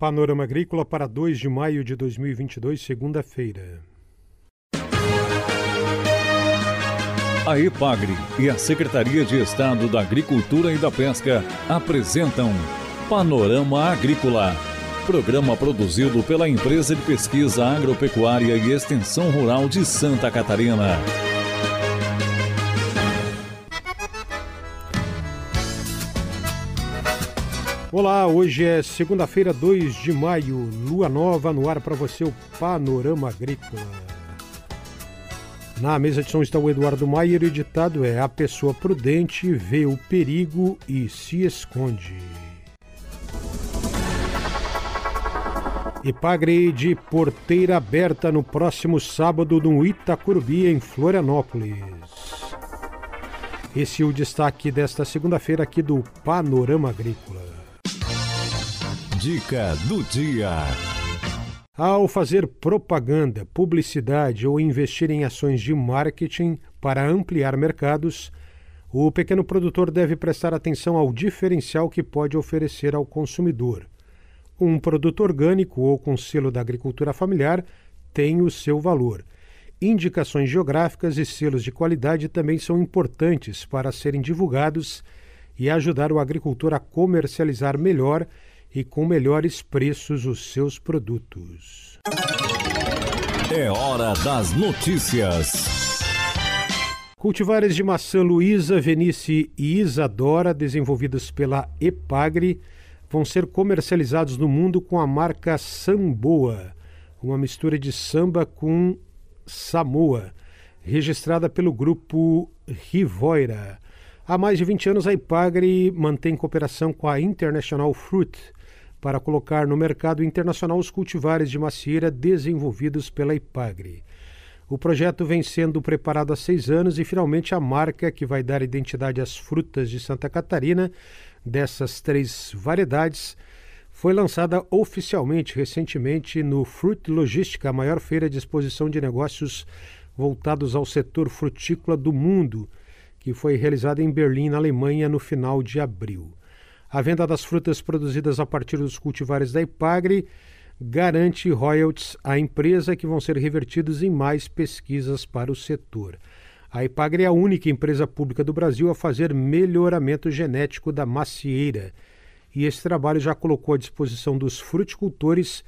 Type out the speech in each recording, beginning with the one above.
Panorama Agrícola para 2 de maio de 2022, segunda-feira. A EPAGRE e a Secretaria de Estado da Agricultura e da Pesca apresentam Panorama Agrícola, programa produzido pela Empresa de Pesquisa Agropecuária e Extensão Rural de Santa Catarina. Olá, hoje é segunda-feira, 2 de maio, lua nova no ar para você, o Panorama Agrícola. Na mesa de som está o Eduardo Maier, o ditado é: A pessoa prudente vê o perigo e se esconde. Ipagre de porteira aberta no próximo sábado no Itacurubi, em Florianópolis. Esse é o destaque desta segunda-feira aqui do Panorama Agrícola. Dica do dia. Ao fazer propaganda, publicidade ou investir em ações de marketing para ampliar mercados, o pequeno produtor deve prestar atenção ao diferencial que pode oferecer ao consumidor. Um produto orgânico ou com selo da agricultura familiar tem o seu valor. Indicações geográficas e selos de qualidade também são importantes para serem divulgados e ajudar o agricultor a comercializar melhor e com melhores preços os seus produtos. É hora das notícias. Cultivares de maçã Luísa, Venice e Isadora, desenvolvidos pela Epagre, vão ser comercializados no mundo com a marca Samboa, uma mistura de samba com Samoa, registrada pelo grupo Rivoira. Há mais de 20 anos, a Ipagre mantém cooperação com a International Fruit, para colocar no mercado internacional os cultivares de macieira desenvolvidos pela Ipagre. O projeto vem sendo preparado há seis anos e finalmente a marca que vai dar identidade às frutas de Santa Catarina, dessas três variedades, foi lançada oficialmente recentemente no Fruit Logística, a maior feira de exposição de negócios voltados ao setor frutícola do mundo, que foi realizada em Berlim, na Alemanha, no final de abril. A venda das frutas produzidas a partir dos cultivares da Ipagre garante royalties à empresa que vão ser revertidos em mais pesquisas para o setor. A Ipagre é a única empresa pública do Brasil a fazer melhoramento genético da macieira. E esse trabalho já colocou à disposição dos fruticultores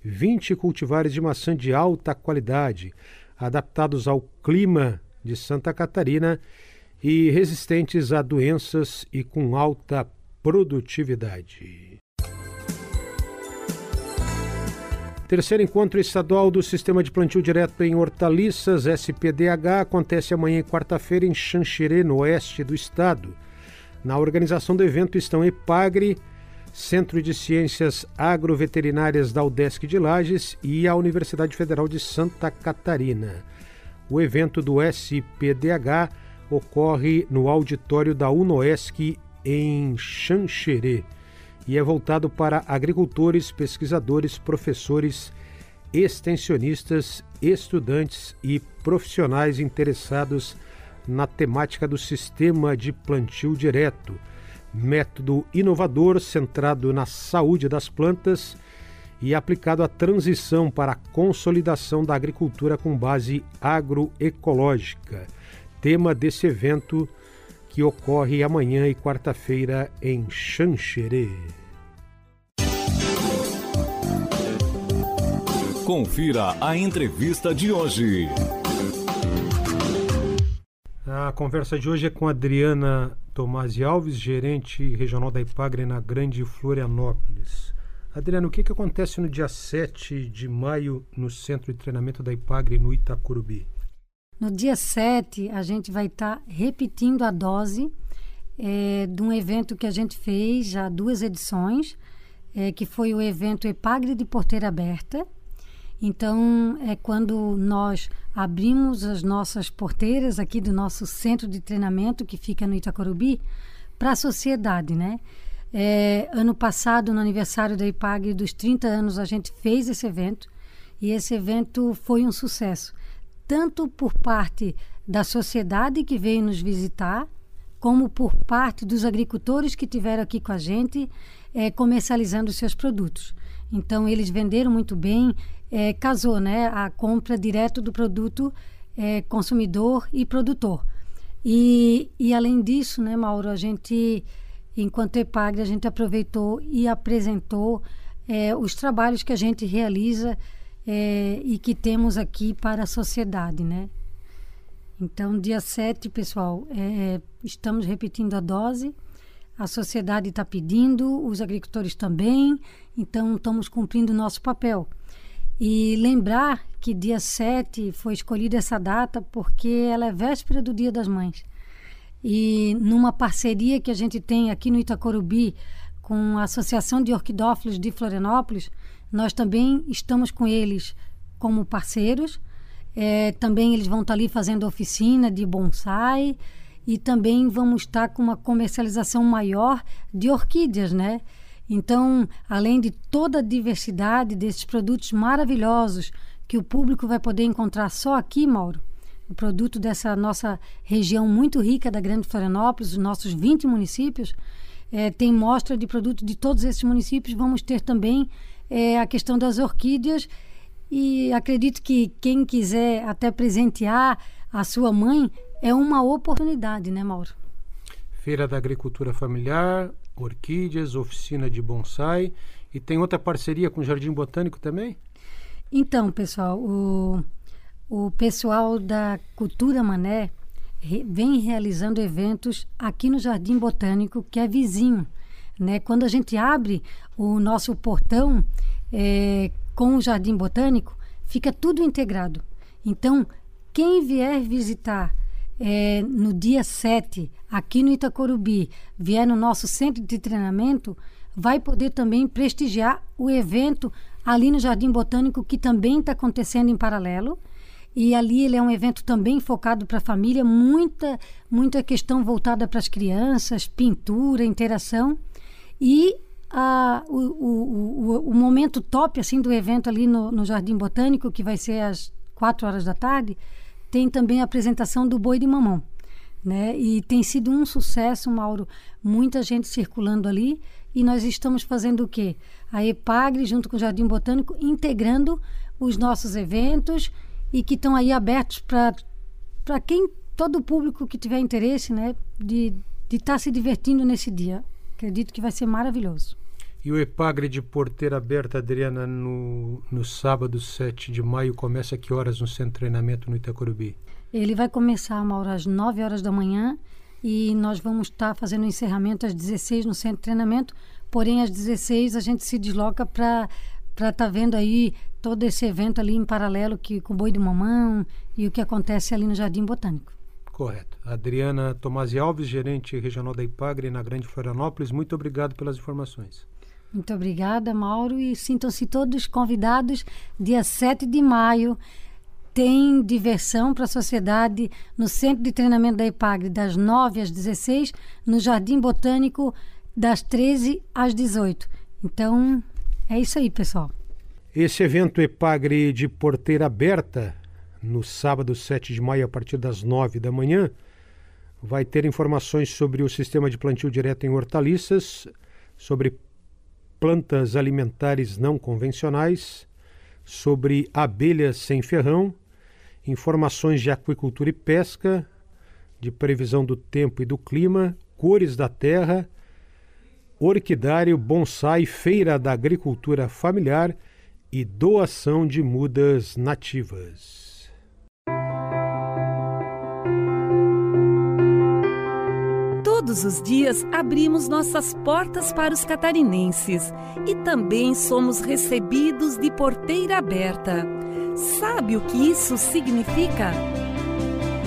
20 cultivares de maçã de alta qualidade, adaptados ao clima de Santa Catarina e resistentes a doenças e com alta produtividade. Terceiro encontro estadual do Sistema de Plantio Direto em Hortaliças, SPDH, acontece amanhã, quarta-feira, em Xanxerê, no oeste do estado. Na organização do evento estão EPAGRE, Centro de Ciências Agroveterinárias da UDESC de Lages e a Universidade Federal de Santa Catarina. O evento do SPDH ocorre no auditório da UNOESC em Xanxerê e é voltado para agricultores, pesquisadores, professores, extensionistas, estudantes e profissionais interessados na temática do sistema de plantio direto, método inovador centrado na saúde das plantas e aplicado à transição para a consolidação da agricultura com base agroecológica. Tema desse evento que ocorre amanhã e quarta-feira em Xanxerê. Confira a entrevista de hoje. A conversa de hoje é com Adriana Tomasi Alves, gerente regional da Ipagre na Grande Florianópolis. Adriana, o que, que acontece no dia 7 de maio no Centro de Treinamento da Ipagre no Itacurubi? No dia 7, a gente vai estar tá repetindo a dose é, de um evento que a gente fez já duas edições, é, que foi o evento Epagre de Porteira Aberta. Então, é quando nós abrimos as nossas porteiras aqui do nosso centro de treinamento, que fica no Itacorubi, para a sociedade, né? É, ano passado, no aniversário da IPAG dos 30 anos, a gente fez esse evento e esse evento foi um sucesso tanto por parte da sociedade que veio nos visitar, como por parte dos agricultores que tiveram aqui com a gente, é, comercializando seus produtos. Então eles venderam muito bem, é, casou, né? A compra direto do produto é, consumidor e produtor. E, e além disso, né, Mauro, a gente, enquanto EPAGRE, a gente aproveitou e apresentou os trabalhos que a gente realiza é, e que temos aqui para a sociedade, né? Então, dia 7, pessoal, é, estamos repetindo a dose. A sociedade está pedindo, os agricultores também. Então, estamos cumprindo o nosso papel. E lembrar que dia 7 foi escolhida essa data porque ela é véspera do Dia das Mães. E numa parceria que a gente tem aqui no Itacorubi com a Associação de Orquidófilos de Florianópolis, nós também estamos com eles como parceiros é, também eles vão estar ali fazendo oficina de bonsai e também vamos estar com uma comercialização maior de orquídeas, né? Então, além de toda a diversidade desses produtos maravilhosos que o público vai poder encontrar só aqui, Mauro, o produto dessa nossa região muito rica da Grande Florianópolis, os nossos 20 municípios, é, tem mostra de produtos de todos esses municípios. Vamos ter também é, a questão das orquídeas e acredito que quem quiser até presentear a sua mãe é uma oportunidade, né, Mauro? Feira da Agricultura Familiar, orquídeas, oficina de bonsai e tem outra parceria com o Jardim Botânico também? Então, pessoal, o, o pessoal da Cultura Mané re, vem realizando eventos aqui no Jardim Botânico, que é vizinho. Né? Quando a gente abre o nosso portão, é, com o Jardim Botânico, fica tudo integrado. Então, quem vier visitar é, no dia 7, aqui no Itacorubi, vier no nosso centro de treinamento, vai poder também prestigiar o evento ali no Jardim Botânico, que também está acontecendo em paralelo. E ali ele é um evento também focado para a família, muita, muita questão voltada para as crianças, pintura, interação. E o, o, o, o, momento top assim do evento ali no, no Jardim Botânico, que vai ser às quatro horas da tarde, tem também a apresentação do Boi de Mamão. Né? E tem sido um sucesso, Mauro. Muita gente circulando ali e nós estamos fazendo o quê? A EPAGRE, junto com o Jardim Botânico, integrando os nossos eventos e que estão aí abertos para quem, todo o público que tiver interesse, né, de estar tá se divertindo nesse dia. Acredito que vai ser maravilhoso. E o Epagre de Porteira Aberta, Adriana, no, no sábado 7 de maio, começa a que horas no centro de treinamento no Itacorubi? Ele vai começar hora às 9 horas da manhã e nós vamos estar fazendo o encerramento às 16 no centro de treinamento, porém às 16 a gente se desloca para para estar tá vendo aí todo esse evento ali em paralelo que com o boi de mamão e o que acontece ali no Jardim Botânico. Correto. Adriana Tomasi Alves, gerente regional da Ipagre na Grande Florianópolis, muito obrigado pelas informações. Muito obrigada, Mauro, e sintam-se todos convidados dia 7 de maio. Tem diversão para a sociedade no Centro de Treinamento da Ipagre, das 9 às 16, no Jardim Botânico, das 13 às 18. Então, é isso aí, pessoal. Esse evento Epagre de porteira aberta no sábado 7 de maio, a partir das 9 da manhã, vai ter informações sobre o sistema de plantio direto em hortaliças, sobre plantas alimentares não convencionais, sobre abelhas sem ferrão, informações de aquicultura e pesca, de previsão do tempo e do clima, cores da terra, orquidário, bonsai, feira da agricultura familiar e doação de mudas nativas. Todos os dias abrimos nossas portas para os catarinenses e também somos recebidos de porteira aberta. Sabe o que isso significa?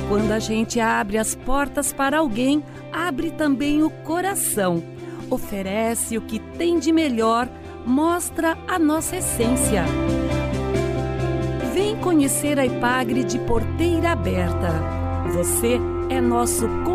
Quando a gente abre as portas para alguém, abre também o coração, oferece o que tem de melhor, mostra a nossa essência. Vem conhecer a Ipagre de Porteira Aberta. Você é nosso